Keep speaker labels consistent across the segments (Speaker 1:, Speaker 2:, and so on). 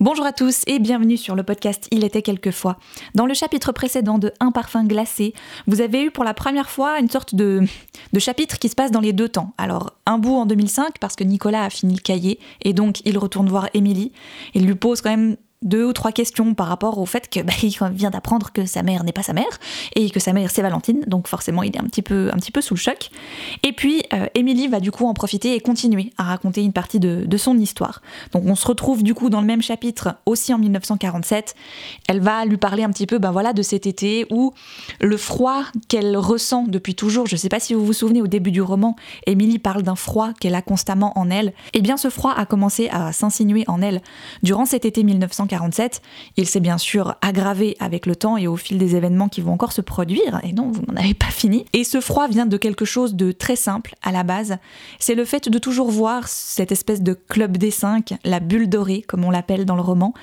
Speaker 1: Bonjour à tous et bienvenue sur le podcast Il était quelquefois. Dans le chapitre précédent de Un parfum glacé, vous avez eu pour la première fois une sorte de, de chapitre qui se passe dans les deux temps. Alors, un bout en 2005 parce que Nicolas a fini le cahier et donc il retourne voir Émilie. Il lui pose quand même deux ou trois questions par rapport au fait que bah, vient d'apprendre que sa mère n'est pas sa mère et que sa mère c'est Valentine, donc forcément il est un petit peu, un petit peu sous le choc. Et puis euh, Émilie va du coup en profiter et continuer à raconter une partie de, de, son histoire. Donc on se retrouve du coup dans le même chapitre aussi en 1947. Elle va lui parler un petit peu ben voilà de cet été où le froid qu'elle ressent depuis toujours. Je sais pas si vous vous souvenez au début du roman, Émilie parle d'un froid qu'elle a constamment en elle. Et eh bien ce froid a commencé à s'insinuer en elle durant cet été 1947 il s'est bien sûr aggravé avec le temps et au fil des événements qui vont encore se produire, et non, vous n'en avez pas fini. Et ce froid vient de quelque chose de très simple à la base, c'est le fait de toujours voir cette espèce de club des cinq, la bulle dorée, comme on l'appelle dans le roman,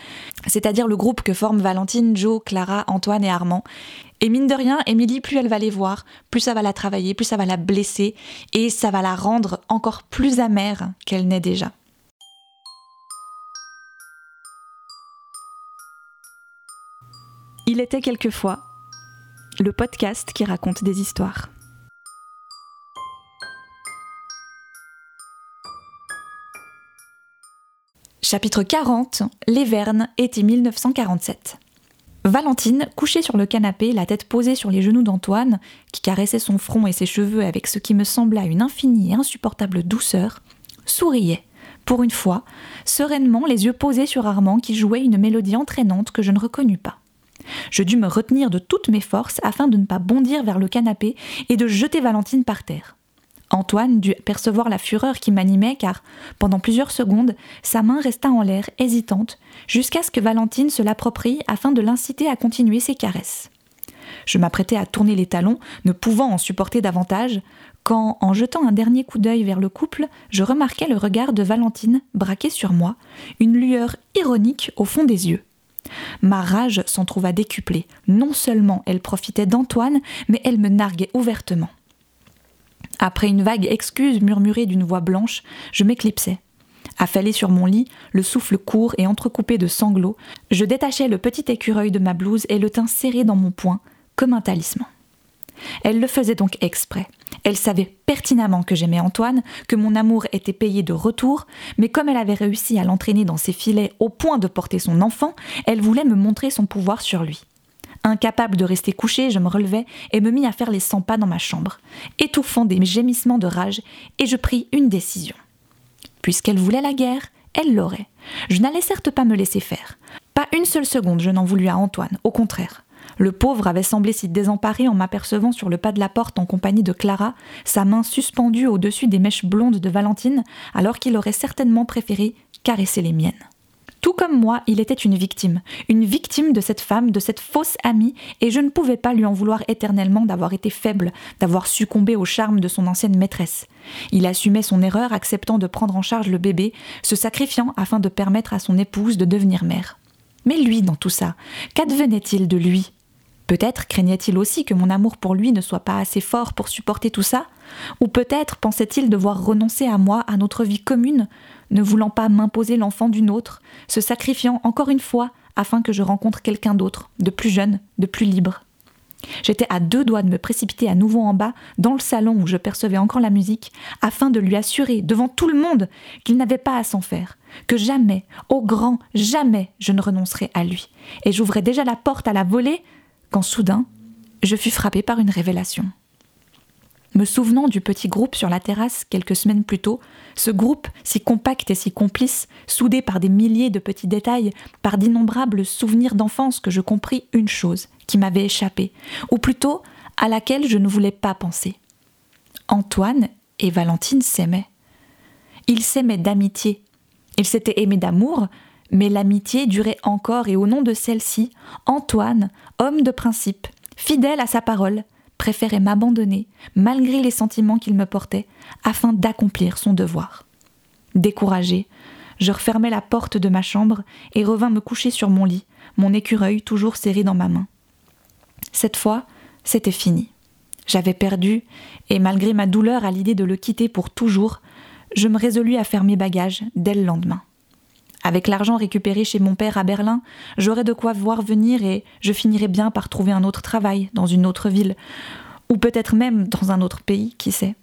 Speaker 1: c'est-à-dire le groupe que forment Valentine, Joe, Clara, Antoine et Armand. Et mine de rien, Émilie, plus elle va les voir, plus ça va la travailler, plus ça va la blesser, et ça va la rendre encore plus amère qu'elle n'est déjà. Il était quelquefois le podcast qui raconte des histoires. Chapitre 40 Les Vernes, été 1947. Valentine, couchée sur le canapé, la tête posée sur les genoux d'Antoine, qui caressait son front et ses cheveux avec ce qui me sembla une infinie et insupportable douceur, souriait, pour une fois, sereinement les yeux posés sur Armand qui jouait une mélodie entraînante que je ne reconnus pas. Je dus me retenir de toutes mes forces afin de ne pas bondir vers le canapé et de jeter Valentine par terre. Antoine dut percevoir la fureur qui m'animait car, pendant plusieurs secondes, sa main resta en l'air, hésitante, jusqu'à ce que Valentine se l'approprie afin de l'inciter à continuer ses caresses. Je m'apprêtais à tourner les talons, ne pouvant en supporter davantage, quand, en jetant un dernier coup d'œil vers le couple, je remarquai le regard de Valentine braqué sur moi, une lueur ironique au fond des yeux. Ma rage s'en trouva décuplée. Non seulement elle profitait d'Antoine, mais elle me narguait ouvertement. Après une vague excuse murmurée d'une voix blanche, je m'éclipsai. Affalé sur mon lit, le souffle court et entrecoupé de sanglots, je détachai le petit écureuil de ma blouse et le tins serré dans mon poing, comme un talisman. Elle le faisait donc exprès. Elle savait pertinemment que j'aimais Antoine, que mon amour était payé de retour, mais comme elle avait réussi à l'entraîner dans ses filets au point de porter son enfant, elle voulait me montrer son pouvoir sur lui. Incapable de rester couché, je me relevai et me mis à faire les cent pas dans ma chambre, étouffant des gémissements de rage, et je pris une décision. Puisqu'elle voulait la guerre, elle l'aurait. Je n'allais certes pas me laisser faire. Pas une seule seconde je n'en voulus à Antoine, au contraire. Le pauvre avait semblé si désemparé en m'apercevant sur le pas de la porte en compagnie de Clara, sa main suspendue au-dessus des mèches blondes de Valentine, alors qu'il aurait certainement préféré caresser les miennes. Tout comme moi, il était une victime, une victime de cette femme, de cette fausse amie, et je ne pouvais pas lui en vouloir éternellement d'avoir été faible, d'avoir succombé au charme de son ancienne maîtresse. Il assumait son erreur, acceptant de prendre en charge le bébé, se sacrifiant afin de permettre à son épouse de devenir mère. Mais lui, dans tout ça, qu'advenait-il de lui? Peut-être craignait-il aussi que mon amour pour lui ne soit pas assez fort pour supporter tout ça, ou peut-être pensait-il devoir renoncer à moi, à notre vie commune, ne voulant pas m'imposer l'enfant d'une autre, se sacrifiant encore une fois afin que je rencontre quelqu'un d'autre, de plus jeune, de plus libre. J'étais à deux doigts de me précipiter à nouveau en bas, dans le salon où je percevais encore la musique, afin de lui assurer, devant tout le monde, qu'il n'avait pas à s'en faire, que jamais, au grand jamais, je ne renoncerais à lui. Et j'ouvrais déjà la porte à la volée quand soudain, je fus frappé par une révélation. Me souvenant du petit groupe sur la terrasse quelques semaines plus tôt, ce groupe, si compact et si complice, soudé par des milliers de petits détails, par d'innombrables souvenirs d'enfance, que je compris une chose qui m'avait échappé, ou plutôt à laquelle je ne voulais pas penser. Antoine et Valentine s'aimaient. Ils s'aimaient d'amitié. Ils s'étaient aimés d'amour, mais l'amitié durait encore et au nom de celle-ci, Antoine, homme de principe, fidèle à sa parole, préférait m'abandonner, malgré les sentiments qu'il me portait, afin d'accomplir son devoir. Découragé, je refermai la porte de ma chambre et revins me coucher sur mon lit, mon écureuil toujours serré dans ma main. Cette fois, c'était fini. J'avais perdu, et malgré ma douleur à l'idée de le quitter pour toujours, je me résolus à faire mes bagages dès le lendemain. Avec l'argent récupéré chez mon père à Berlin, j'aurais de quoi voir venir et je finirais bien par trouver un autre travail dans une autre ville, ou peut-être même dans un autre pays, qui sait.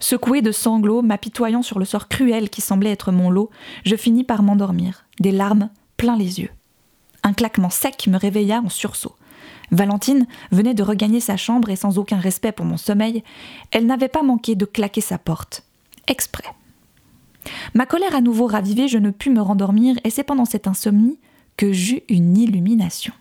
Speaker 1: Secoué de sanglots, m'apitoyant sur le sort cruel qui semblait être mon lot, je finis par m'endormir, des larmes plein les yeux. Un claquement sec me réveilla en sursaut. Valentine venait de regagner sa chambre et sans aucun respect pour mon sommeil, elle n'avait pas manqué de claquer sa porte. Exprès. Ma colère à nouveau ravivée, je ne pus me rendormir et c'est pendant cette insomnie que j'eus une illumination.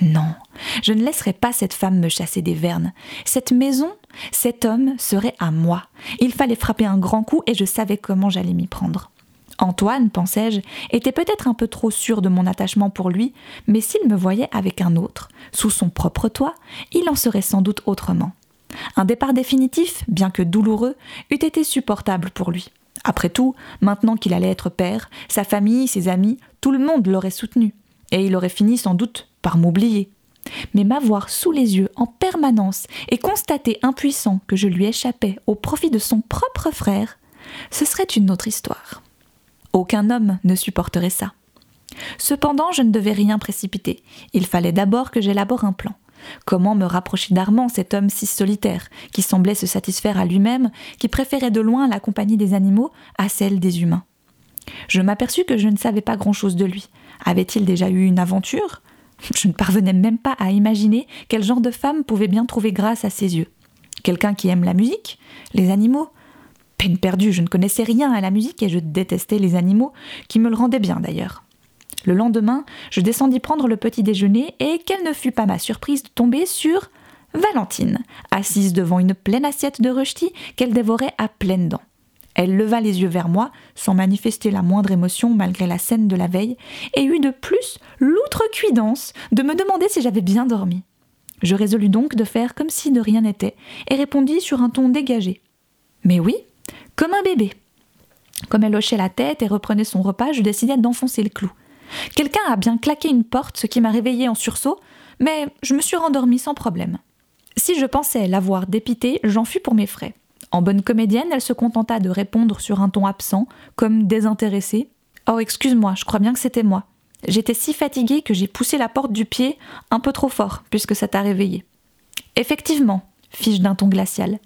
Speaker 1: Non, je ne laisserai pas cette femme me chasser des vernes. Cette maison, cet homme serait à moi. Il fallait frapper un grand coup et je savais comment j'allais m'y prendre. Antoine, pensais-je, était peut-être un peu trop sûr de mon attachement pour lui, mais s'il me voyait avec un autre, sous son propre toit, il en serait sans doute autrement. Un départ définitif, bien que douloureux, eût été supportable pour lui. Après tout, maintenant qu'il allait être père, sa famille, ses amis, tout le monde l'aurait soutenu, et il aurait fini sans doute par m'oublier. Mais m'avoir sous les yeux en permanence et constater impuissant que je lui échappais au profit de son propre frère, ce serait une autre histoire. Aucun homme ne supporterait ça. Cependant, je ne devais rien précipiter. Il fallait d'abord que j'élabore un plan. Comment me rapprocher d'Armand, cet homme si solitaire, qui semblait se satisfaire à lui-même, qui préférait de loin la compagnie des animaux à celle des humains? Je m'aperçus que je ne savais pas grand-chose de lui. Avait-il déjà eu une aventure? Je ne parvenais même pas à imaginer quel genre de femme pouvait bien trouver grâce à ses yeux. Quelqu'un qui aime la musique, les animaux? Peine perdue, je ne connaissais rien à la musique et je détestais les animaux, qui me le rendaient bien d'ailleurs. Le lendemain, je descendis prendre le petit déjeuner et quelle ne fut pas ma surprise de tomber sur Valentine, assise devant une pleine assiette de rechtis qu'elle dévorait à pleines dents. Elle leva les yeux vers moi, sans manifester la moindre émotion malgré la scène de la veille, et eut de plus l'outrecuidance de me demander si j'avais bien dormi. Je résolus donc de faire comme si de rien n'était, et répondis sur un ton dégagé. Mais oui, comme un bébé. Comme elle hochait la tête et reprenait son repas, je décidai d'enfoncer le clou. Quelqu'un a bien claqué une porte, ce qui m'a réveillée en sursaut, mais je me suis rendormie sans problème. Si je pensais l'avoir dépitée, j'en fus pour mes frais. En bonne comédienne, elle se contenta de répondre sur un ton absent, comme désintéressée. Oh, excuse-moi, je crois bien que c'était moi. J'étais si fatiguée que j'ai poussé la porte du pied un peu trop fort, puisque ça t'a réveillée. Effectivement, fis-je d'un ton glacial.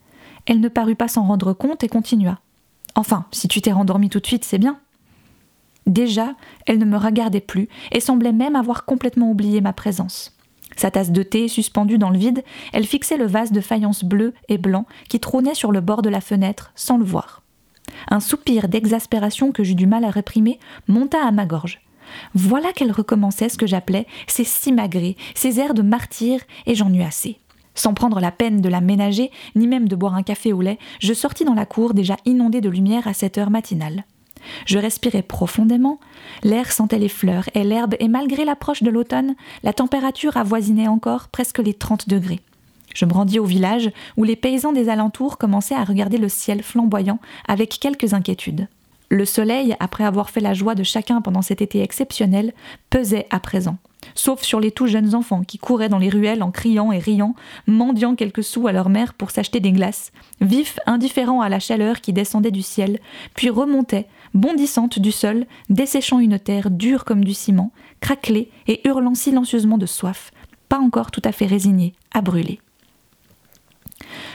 Speaker 1: Elle ne parut pas s'en rendre compte et continua. Enfin, si tu t'es rendormie tout de suite, c'est bien. Déjà, elle ne me regardait plus et semblait même avoir complètement oublié ma présence. Sa tasse de thé suspendue dans le vide, elle fixait le vase de faïence bleu et blanc qui trônait sur le bord de la fenêtre sans le voir. Un soupir d'exaspération que j'eus du mal à réprimer monta à ma gorge. Voilà qu'elle recommençait ce que j'appelais ses simagrées, ses airs de martyr, et j'en eus assez. Sans prendre la peine de la ménager, ni même de boire un café au lait, je sortis dans la cour déjà inondée de lumière à cette heure matinale. Je respirais profondément, l'air sentait les fleurs et l'herbe, et malgré l'approche de l'automne, la température avoisinait encore presque les 30 degrés. Je me rendis au village, où les paysans des alentours commençaient à regarder le ciel flamboyant avec quelques inquiétudes. Le soleil, après avoir fait la joie de chacun pendant cet été exceptionnel, pesait à présent sauf sur les tout jeunes enfants qui couraient dans les ruelles en criant et riant, mendiant quelques sous à leur mère pour s'acheter des glaces, vifs, indifférents à la chaleur qui descendait du ciel, puis remontait, bondissante du sol, desséchant une terre dure comme du ciment, craquelée et hurlant silencieusement de soif, pas encore tout à fait résignée à brûler.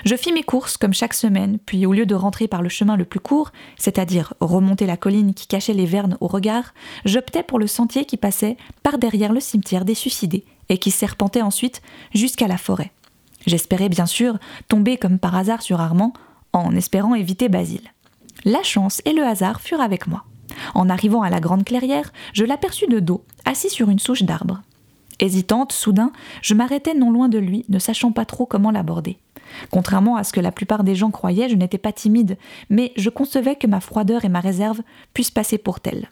Speaker 1: Je fis mes courses comme chaque semaine, puis au lieu de rentrer par le chemin le plus court, c'est-à-dire remonter la colline qui cachait les vernes au regard, j'optais pour le sentier qui passait par derrière le cimetière des suicidés et qui serpentait ensuite jusqu'à la forêt. J'espérais bien sûr tomber comme par hasard sur Armand, en espérant éviter Basile. La chance et le hasard furent avec moi. En arrivant à la grande clairière, je l'aperçus de dos, assis sur une souche d'arbre. Hésitante, soudain, je m'arrêtai non loin de lui, ne sachant pas trop comment l'aborder. Contrairement à ce que la plupart des gens croyaient, je n'étais pas timide, mais je concevais que ma froideur et ma réserve puissent passer pour telles.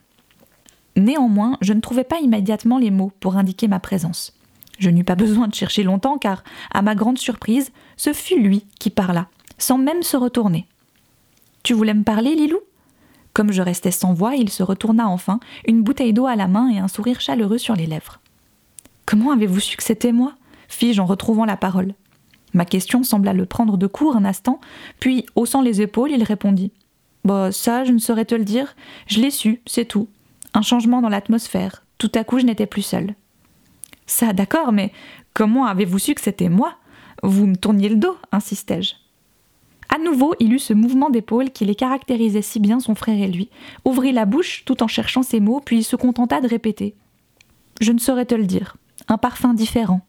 Speaker 1: Néanmoins, je ne trouvais pas immédiatement les mots pour indiquer ma présence. Je n'eus pas besoin de chercher longtemps car, à ma grande surprise, ce fut lui qui parla, sans même se retourner. Tu voulais me parler, Lilou? Comme je restais sans voix, il se retourna enfin, une bouteille d'eau à la main et un sourire chaleureux sur les lèvres. Comment avez-vous su que c'était moi? fis-je en retrouvant la parole. Ma question sembla le prendre de court un instant, puis, haussant les épaules, il répondit Bah, ça, je ne saurais te le dire. Je l'ai su, c'est tout. Un changement dans l'atmosphère. Tout à coup, je n'étais plus seule. Ça, d'accord, mais comment avez-vous su que c'était moi? Vous me tourniez le dos, insistai-je. À nouveau, il eut ce mouvement d'épaule qui les caractérisait si bien son frère et lui, ouvrit la bouche tout en cherchant ses mots, puis se contenta de répéter. Je ne saurais te le dire. Un parfum différent.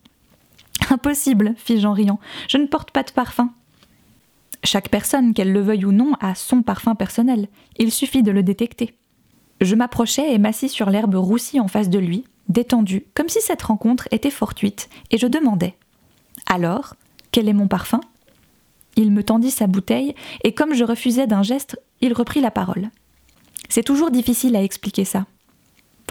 Speaker 1: Impossible, fis-je en riant. Je ne porte pas de parfum. Chaque personne, qu'elle le veuille ou non, a son parfum personnel. Il suffit de le détecter. Je m'approchai et m'assis sur l'herbe roussie en face de lui, détendu, comme si cette rencontre était fortuite, et je demandai Alors, quel est mon parfum? Il me tendit sa bouteille, et comme je refusais d'un geste, il reprit la parole. C'est toujours difficile à expliquer ça.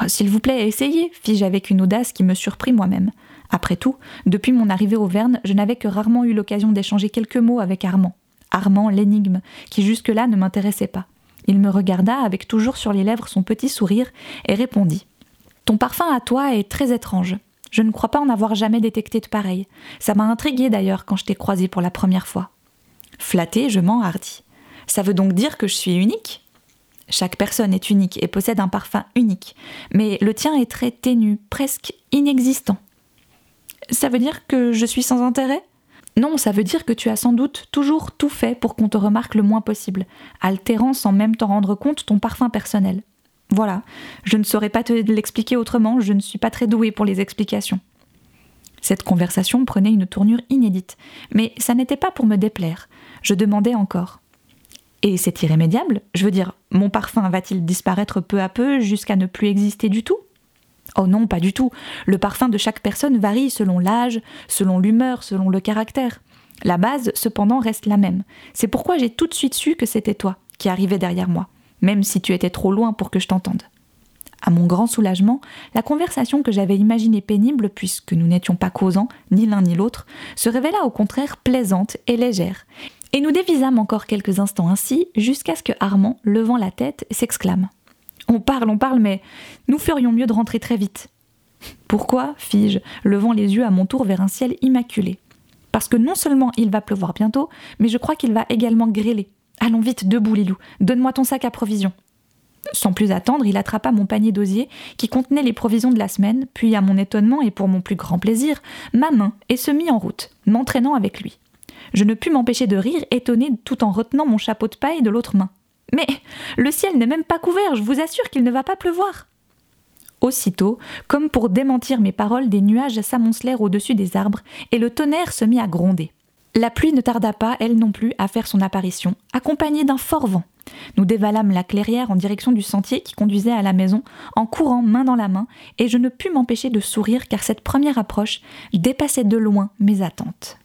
Speaker 1: S'il vous plaît, essayez, fis-je avec une audace qui me surprit moi-même. Après tout, depuis mon arrivée au Verne, je n'avais que rarement eu l'occasion d'échanger quelques mots avec Armand. Armand, l'énigme, qui jusque-là ne m'intéressait pas. Il me regarda avec toujours sur les lèvres son petit sourire et répondit Ton parfum à toi est très étrange. Je ne crois pas en avoir jamais détecté de pareil. Ça m'a intrigué d'ailleurs quand je t'ai croisé pour la première fois. Flatté, je m'enhardis. Ça veut donc dire que je suis unique? Chaque personne est unique et possède un parfum unique, mais le tien est très ténu, presque inexistant. Ça veut dire que je suis sans intérêt? Non, ça veut dire que tu as sans doute toujours tout fait pour qu'on te remarque le moins possible, altérant sans même t'en rendre compte ton parfum personnel. Voilà, je ne saurais pas te l'expliquer autrement, je ne suis pas très douée pour les explications. Cette conversation prenait une tournure inédite, mais ça n'était pas pour me déplaire. Je demandais encore. Et c'est irrémédiable Je veux dire, mon parfum va-t-il disparaître peu à peu jusqu'à ne plus exister du tout? Oh non, pas du tout. Le parfum de chaque personne varie selon l'âge, selon l'humeur, selon le caractère. La base, cependant, reste la même. C'est pourquoi j'ai tout de suite su que c'était toi qui arrivais derrière moi, même si tu étais trop loin pour que je t'entende. À mon grand soulagement, la conversation que j'avais imaginée pénible, puisque nous n'étions pas causants, ni l'un ni l'autre, se révéla au contraire plaisante et légère, et nous dévisâmes encore quelques instants ainsi, jusqu'à ce que Armand, levant la tête, s'exclame. On parle, on parle, mais nous ferions mieux de rentrer très vite. Pourquoi fis-je, levant les yeux à mon tour vers un ciel immaculé? Parce que non seulement il va pleuvoir bientôt, mais je crois qu'il va également grêler. Allons vite, debout, Lilou, donne-moi ton sac à provisions. Sans plus attendre, il attrapa mon panier d'osier qui contenait les provisions de la semaine, puis, à mon étonnement et pour mon plus grand plaisir, ma main et se mit en route, m'entraînant avec lui. Je ne pus m'empêcher de rire, étonné tout en retenant mon chapeau de paille de l'autre main. Mais le ciel n'est même pas couvert, je vous assure qu'il ne va pas pleuvoir. Aussitôt, comme pour démentir mes paroles, des nuages s'amoncelèrent au-dessus des arbres et le tonnerre se mit à gronder. La pluie ne tarda pas, elle non plus, à faire son apparition, accompagnée d'un fort vent. Nous dévalâmes la clairière en direction du sentier qui conduisait à la maison, en courant main dans la main, et je ne pus m'empêcher de sourire car cette première approche dépassait de loin mes attentes.